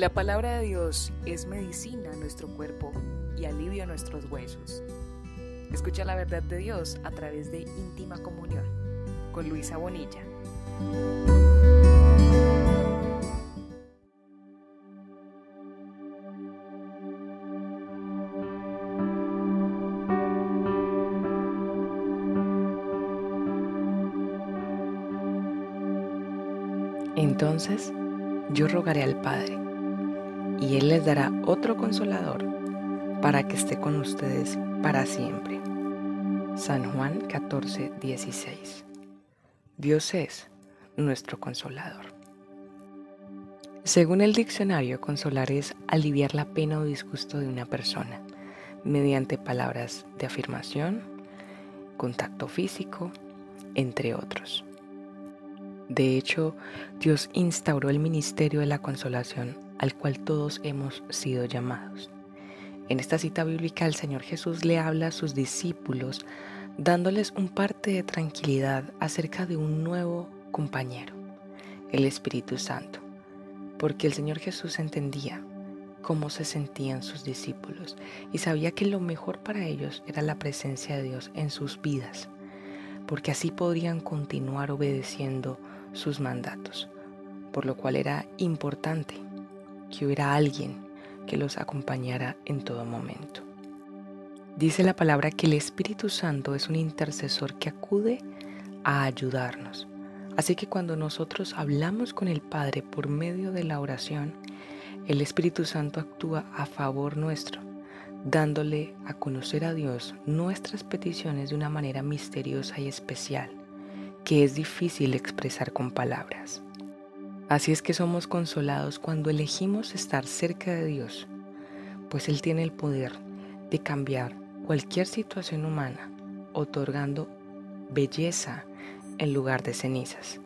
La palabra de Dios es medicina a nuestro cuerpo y alivio a nuestros huesos. Escucha la verdad de Dios a través de íntima comunión con Luisa Bonilla. Entonces yo rogaré al Padre, y Él les dará otro consolador para que esté con ustedes para siempre. San Juan 14, 16. Dios es nuestro consolador. Según el diccionario, consolar es aliviar la pena o disgusto de una persona mediante palabras de afirmación, contacto físico, entre otros. De hecho, Dios instauró el ministerio de la consolación al cual todos hemos sido llamados. En esta cita bíblica el Señor Jesús le habla a sus discípulos dándoles un parte de tranquilidad acerca de un nuevo compañero, el Espíritu Santo, porque el Señor Jesús entendía cómo se sentían sus discípulos y sabía que lo mejor para ellos era la presencia de Dios en sus vidas, porque así podrían continuar obedeciendo sus mandatos, por lo cual era importante que hubiera alguien que los acompañara en todo momento. Dice la palabra que el Espíritu Santo es un intercesor que acude a ayudarnos. Así que cuando nosotros hablamos con el Padre por medio de la oración, el Espíritu Santo actúa a favor nuestro, dándole a conocer a Dios nuestras peticiones de una manera misteriosa y especial que es difícil expresar con palabras. Así es que somos consolados cuando elegimos estar cerca de Dios, pues Él tiene el poder de cambiar cualquier situación humana, otorgando belleza en lugar de cenizas.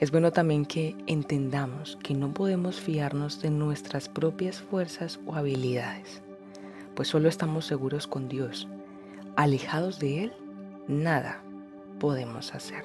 Es bueno también que entendamos que no podemos fiarnos de nuestras propias fuerzas o habilidades, pues solo estamos seguros con Dios. Alejados de Él, nada podemos hacer.